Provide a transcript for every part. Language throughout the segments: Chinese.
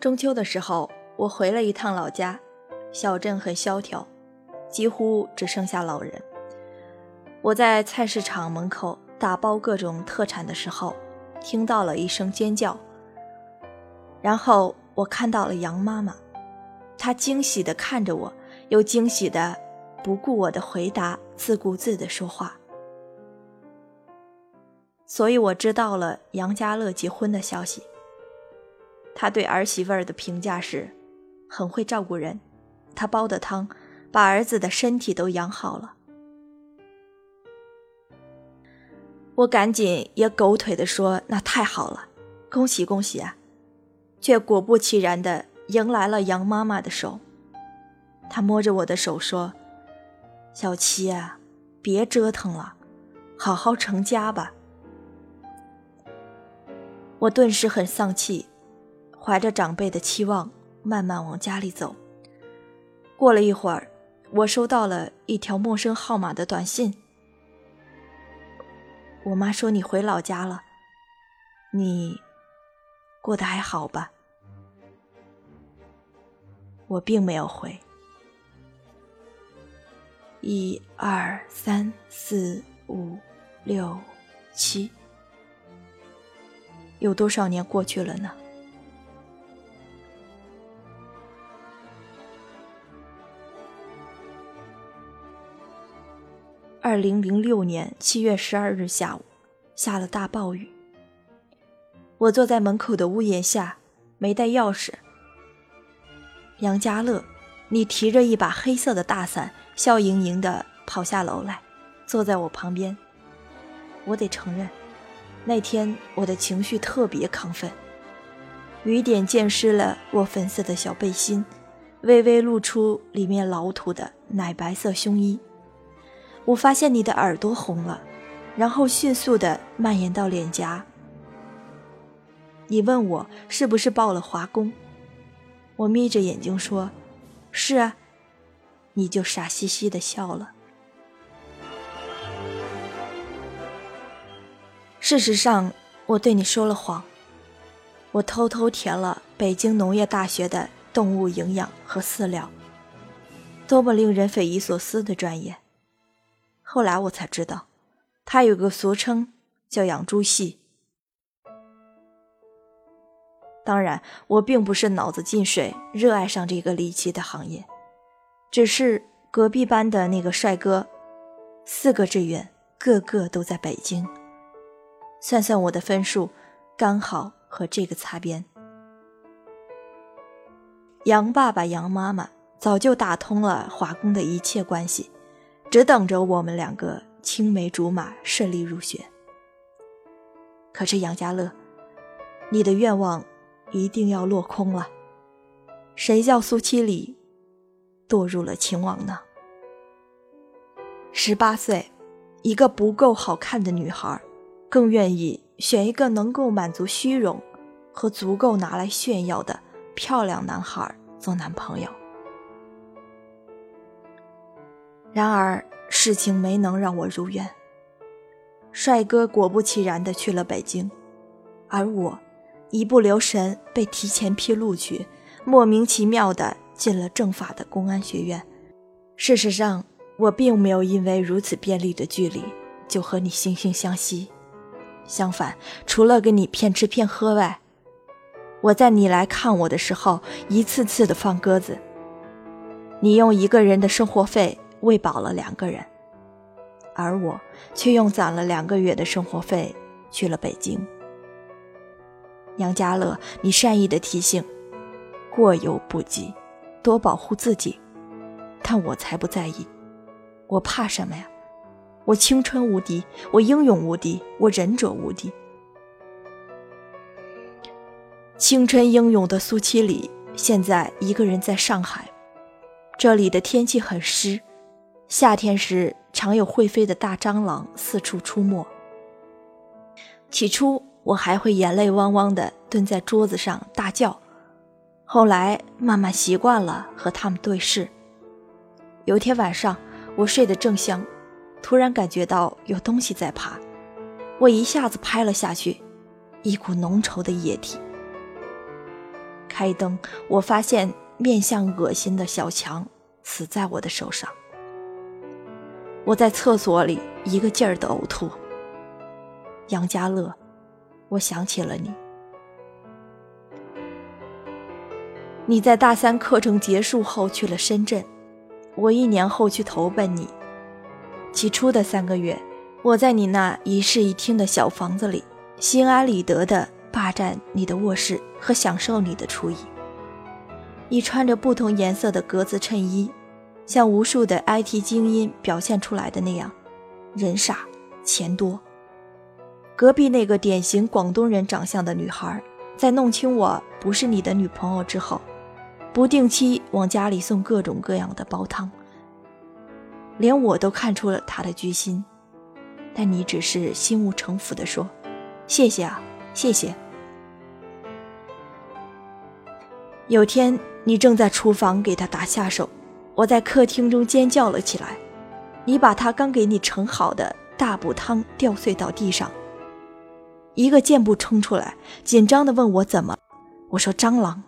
中秋的时候，我回了一趟老家，小镇很萧条，几乎只剩下老人。我在菜市场门口打包各种特产的时候，听到了一声尖叫，然后我看到了杨妈妈，她惊喜地看着我，又惊喜地不顾我的回答，自顾自地说话。所以我知道了杨家乐结婚的消息。他对儿媳妇儿的评价是，很会照顾人。他煲的汤，把儿子的身体都养好了。我赶紧也狗腿的说：“那太好了，恭喜恭喜啊！”却果不其然的迎来了杨妈妈的手。她摸着我的手说：“小七啊，别折腾了，好好成家吧。”我顿时很丧气。怀着长辈的期望，慢慢往家里走。过了一会儿，我收到了一条陌生号码的短信。我妈说你回老家了，你过得还好吧？我并没有回。一二三四五六七，有多少年过去了呢？二零零六年七月十二日下午，下了大暴雨。我坐在门口的屋檐下，没带钥匙。杨家乐，你提着一把黑色的大伞，笑盈盈地跑下楼来，坐在我旁边。我得承认，那天我的情绪特别亢奋，雨点溅湿了我粉色的小背心，微微露出里面老土的奶白色胸衣。我发现你的耳朵红了，然后迅速的蔓延到脸颊。你问我是不是报了华工？我眯着眼睛说：“是啊。”你就傻兮兮的笑了。事实上，我对你说了谎。我偷偷填了北京农业大学的动物营养和饲料，多么令人匪夷所思的专业！后来我才知道，他有个俗称叫“养猪系”。当然，我并不是脑子进水，热爱上这个离奇的行业，只是隔壁班的那个帅哥，四个志愿个个都在北京，算算我的分数，刚好和这个擦边。杨爸爸、杨妈妈早就打通了华工的一切关系。只等着我们两个青梅竹马顺利入学。可是杨家乐，你的愿望一定要落空了。谁叫苏七里堕入了情网呢？十八岁，一个不够好看的女孩，更愿意选一个能够满足虚荣和足够拿来炫耀的漂亮男孩做男朋友。然而，事情没能让我如愿。帅哥果不其然的去了北京，而我一不留神被提前批录取，莫名其妙的进了政法的公安学院。事实上，我并没有因为如此便利的距离就和你惺惺相惜。相反，除了跟你骗吃骗喝外，我在你来看我的时候一次次的放鸽子。你用一个人的生活费。喂饱了两个人，而我却用攒了两个月的生活费去了北京。杨家乐，你善意的提醒，过犹不及，多保护自己。但我才不在意，我怕什么呀？我青春无敌，我英勇无敌，我忍者无敌。青春英勇的苏七里现在一个人在上海，这里的天气很湿。夏天时，常有会飞的大蟑螂四处出没。起初，我还会眼泪汪汪地蹲在桌子上大叫，后来慢慢习惯了和他们对视。有天晚上，我睡得正香，突然感觉到有东西在爬，我一下子拍了下去，一股浓稠的液体。开灯，我发现面相恶心的小强死在我的手上。我在厕所里一个劲儿的呕吐。杨家乐，我想起了你。你在大三课程结束后去了深圳，我一年后去投奔你。起初的三个月，我在你那一室一厅的小房子里，心安理得的霸占你的卧室和享受你的厨艺。你穿着不同颜色的格子衬衣，像无数的 IT 精英表现出来的那样，人傻钱多。隔壁那个典型广东人长相的女孩，在弄清我不是你的女朋友之后，不定期往家里送各种各样的煲汤。连我都看出了他的居心，但你只是心无城府地说：“谢谢啊，谢谢。”有天你正在厨房给他打下手，我在客厅中尖叫了起来。你把他刚给你盛好的大补汤掉碎到地上，一个箭步冲出来，紧张地问我怎么。我说蟑螂。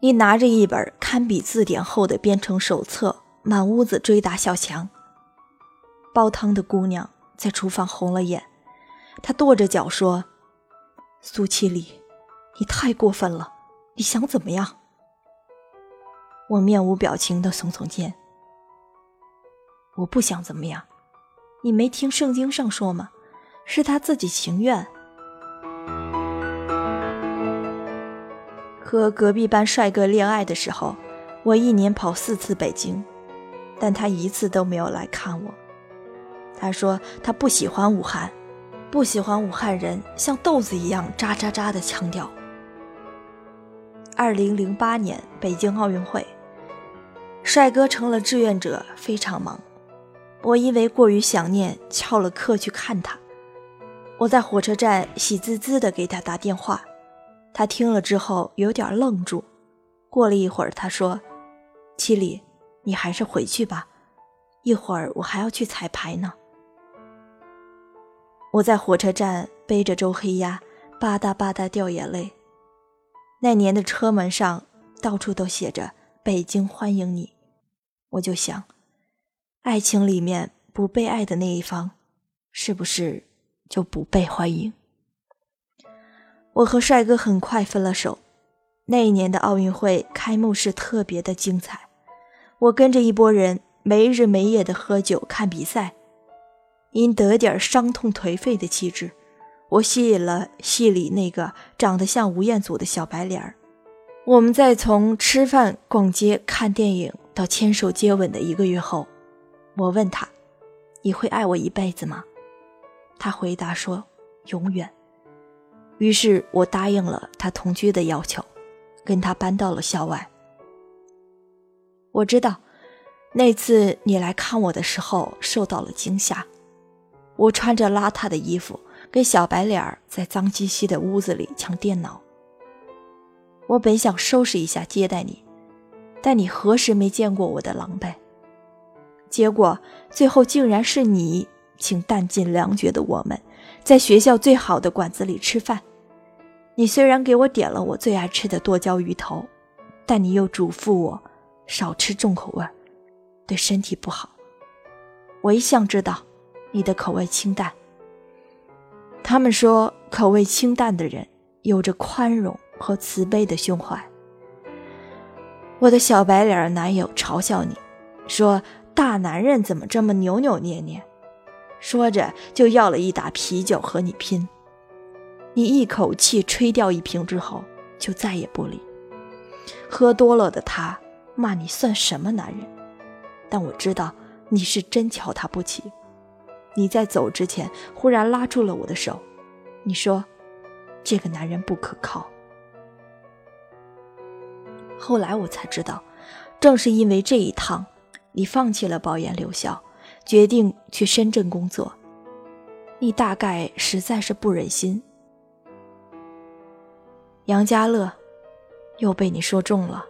你拿着一本堪比字典厚的编程手册。满屋子追打小强。煲汤的姑娘在厨房红了眼，她跺着脚说：“苏七里，你太过分了，你想怎么样？”我面无表情的耸耸肩：“我不想怎么样，你没听圣经上说吗？是他自己情愿。”和隔壁班帅哥恋爱的时候，我一年跑四次北京。但他一次都没有来看我。他说他不喜欢武汉，不喜欢武汉人像豆子一样渣渣渣的腔调。二零零八年北京奥运会，帅哥成了志愿者，非常忙。我因为过于想念，翘了课去看他。我在火车站喜滋滋的给他打电话，他听了之后有点愣住。过了一会儿，他说：“七里。”你还是回去吧，一会儿我还要去彩排呢。我在火车站背着周黑鸭，吧嗒吧嗒掉眼泪。那年的车门上到处都写着“北京欢迎你”，我就想，爱情里面不被爱的那一方，是不是就不被欢迎？我和帅哥很快分了手。那一年的奥运会开幕式特别的精彩。我跟着一拨人没日没夜的喝酒看比赛，因得点伤痛颓废的气质，我吸引了戏里那个长得像吴彦祖的小白脸儿。我们在从吃饭、逛街、看电影到牵手接吻的一个月后，我问他：“你会爱我一辈子吗？”他回答说：“永远。”于是我答应了他同居的要求，跟他搬到了校外。我知道，那次你来看我的时候受到了惊吓。我穿着邋遢的衣服，跟小白脸儿在脏兮兮的屋子里抢电脑。我本想收拾一下接待你，但你何时没见过我的狼狈？结果最后竟然是你请弹尽粮绝的我们，在学校最好的馆子里吃饭。你虽然给我点了我最爱吃的剁椒鱼头，但你又嘱咐我。少吃重口味，对身体不好。我一向知道你的口味清淡。他们说口味清淡的人有着宽容和慈悲的胸怀。我的小白脸男友嘲笑你，说大男人怎么这么扭扭捏捏，说着就要了一打啤酒和你拼。你一口气吹掉一瓶之后，就再也不理。喝多了的他。骂你算什么男人？但我知道你是真瞧他不起。你在走之前忽然拉住了我的手，你说：“这个男人不可靠。”后来我才知道，正是因为这一趟，你放弃了保研留校，决定去深圳工作。你大概实在是不忍心。杨家乐，又被你说中了。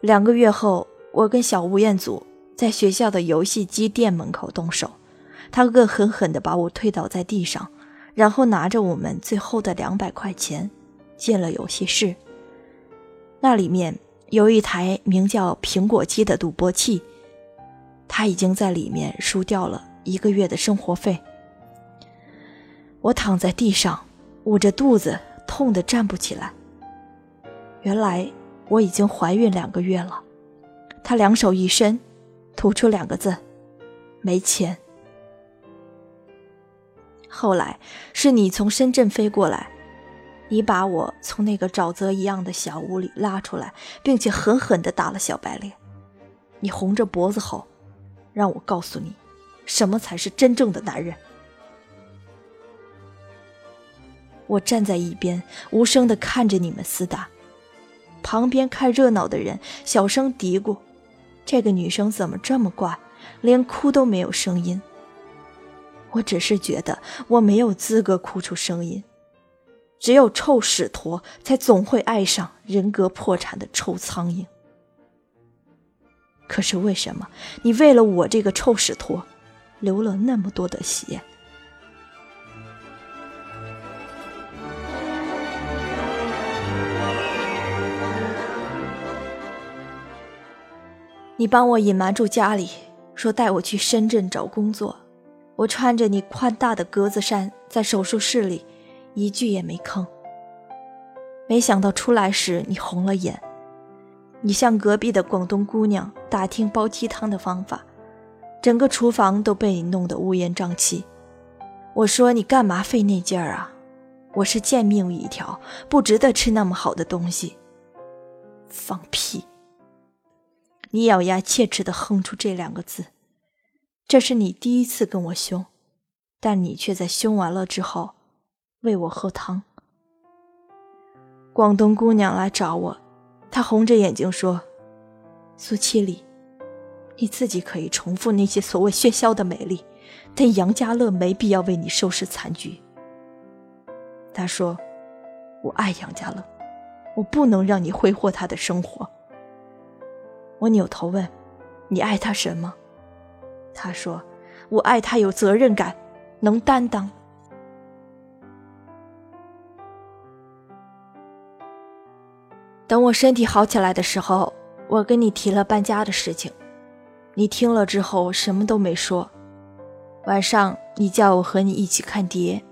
两个月后，我跟小吴彦祖在学校的游戏机店门口动手，他恶狠狠地把我推倒在地上，然后拿着我们最后的两百块钱进了游戏室。那里面有一台名叫“苹果机”的赌博器，他已经在里面输掉了一个月的生活费。我躺在地上，捂着肚子，痛得站不起来。原来我已经怀孕两个月了。他两手一伸，吐出两个字：“没钱。”后来是你从深圳飞过来，你把我从那个沼泽一样的小屋里拉出来，并且狠狠地打了小白脸。你红着脖子吼：“让我告诉你，什么才是真正的男人。”我站在一边，无声地看着你们厮打。旁边看热闹的人小声嘀咕：“这个女生怎么这么怪，连哭都没有声音。”我只是觉得我没有资格哭出声音，只有臭屎坨才总会爱上人格破产的臭苍蝇。可是为什么你为了我这个臭屎坨，流了那么多的血？你帮我隐瞒住家里，说带我去深圳找工作。我穿着你宽大的格子衫，在手术室里，一句也没吭。没想到出来时你红了眼，你向隔壁的广东姑娘打听煲鸡汤的方法，整个厨房都被你弄得乌烟瘴气。我说你干嘛费那劲儿啊？我是贱命一条，不值得吃那么好的东西。放屁！你咬牙切齿地哼出这两个字。这是你第一次跟我凶，但你却在凶完了之后喂我喝汤。广东姑娘来找我，她红着眼睛说：“苏七里，你自己可以重复那些所谓喧嚣的美丽，但杨家乐没必要为你收拾残局。”她说：“我爱杨家乐，我不能让你挥霍他的生活。”我扭头问：“你爱他什么？”他说：“我爱他有责任感，能担当。”等我身体好起来的时候，我跟你提了搬家的事情，你听了之后什么都没说。晚上你叫我和你一起看碟，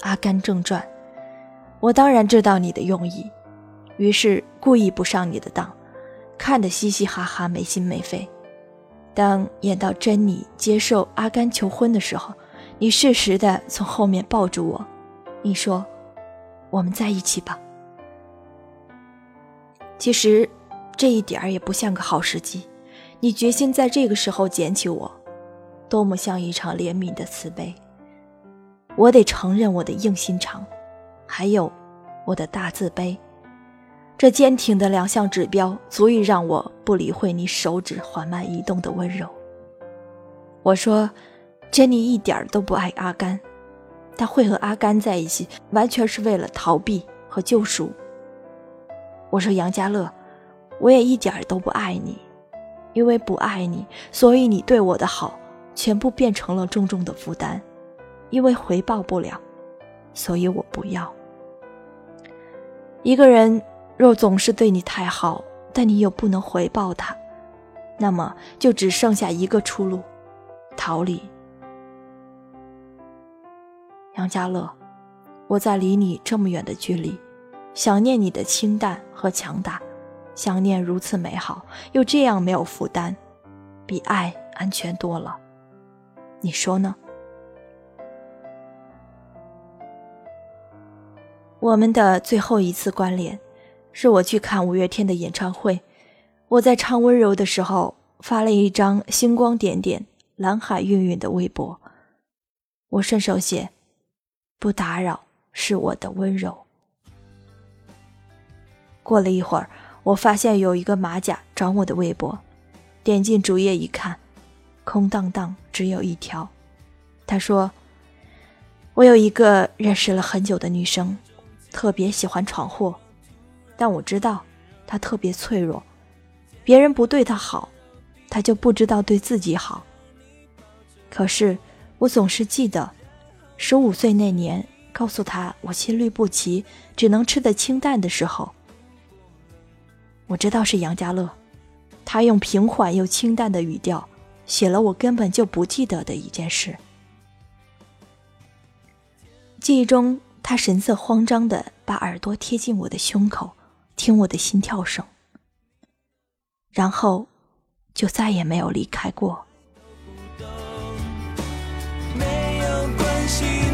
《阿甘正传》，我当然知道你的用意，于是故意不上你的当，看得嘻嘻哈哈，没心没肺。当演到珍妮接受阿甘求婚的时候，你适时的从后面抱住我，你说：“我们在一起吧。”其实，这一点儿也不像个好时机。你决心在这个时候捡起我，多么像一场怜悯的慈悲。我得承认我的硬心肠，还有我的大自卑。这坚挺的两项指标，足以让我不理会你手指缓慢移动的温柔。我说，珍妮一点都不爱阿甘，她会和阿甘在一起，完全是为了逃避和救赎。我说杨家乐，我也一点都不爱你，因为不爱你，所以你对我的好全部变成了重重的负担，因为回报不了，所以我不要一个人。若总是对你太好，但你又不能回报他，那么就只剩下一个出路：逃离。杨家乐，我在离你这么远的距离，想念你的清淡和强大，想念如此美好又这样没有负担，比爱安全多了。你说呢？我们的最后一次关联。是我去看五月天的演唱会，我在唱温柔的时候发了一张星光点点、蓝海晕晕的微博，我顺手写：“不打扰是我的温柔。”过了一会儿，我发现有一个马甲找我的微博，点进主页一看，空荡荡，只有一条。他说：“我有一个认识了很久的女生，特别喜欢闯祸。”但我知道，他特别脆弱，别人不对他好，他就不知道对自己好。可是我总是记得，十五岁那年告诉他我心律不齐，只能吃的清淡的时候，我知道是杨家乐。他用平缓又清淡的语调，写了我根本就不记得的一件事。记忆中，他神色慌张的把耳朵贴近我的胸口，听我的心跳声，然后就再也没有离开过。没有关系。